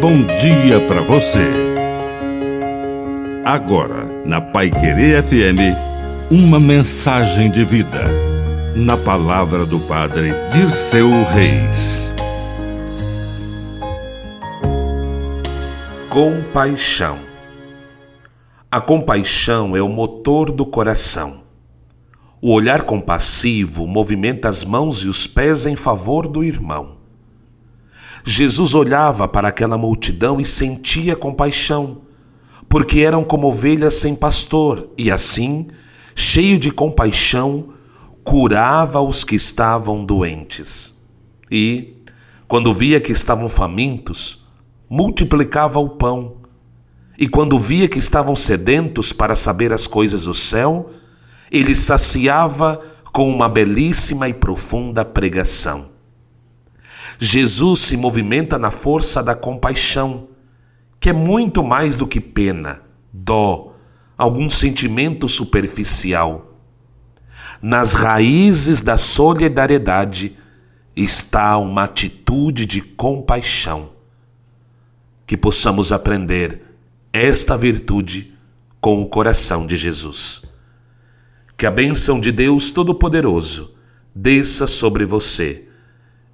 bom dia para você. Agora, na Pai Querer FM, uma mensagem de vida. Na palavra do Padre Dirceu Reis. Compaixão. A compaixão é o motor do coração. O olhar compassivo movimenta as mãos e os pés em favor do irmão. Jesus olhava para aquela multidão e sentia compaixão, porque eram como ovelhas sem pastor, e assim, cheio de compaixão, curava os que estavam doentes. E, quando via que estavam famintos, multiplicava o pão. E quando via que estavam sedentos para saber as coisas do céu, ele saciava com uma belíssima e profunda pregação. Jesus se movimenta na força da compaixão, que é muito mais do que pena, dó, algum sentimento superficial. Nas raízes da solidariedade está uma atitude de compaixão. Que possamos aprender esta virtude com o coração de Jesus. Que a bênção de Deus Todo-Poderoso desça sobre você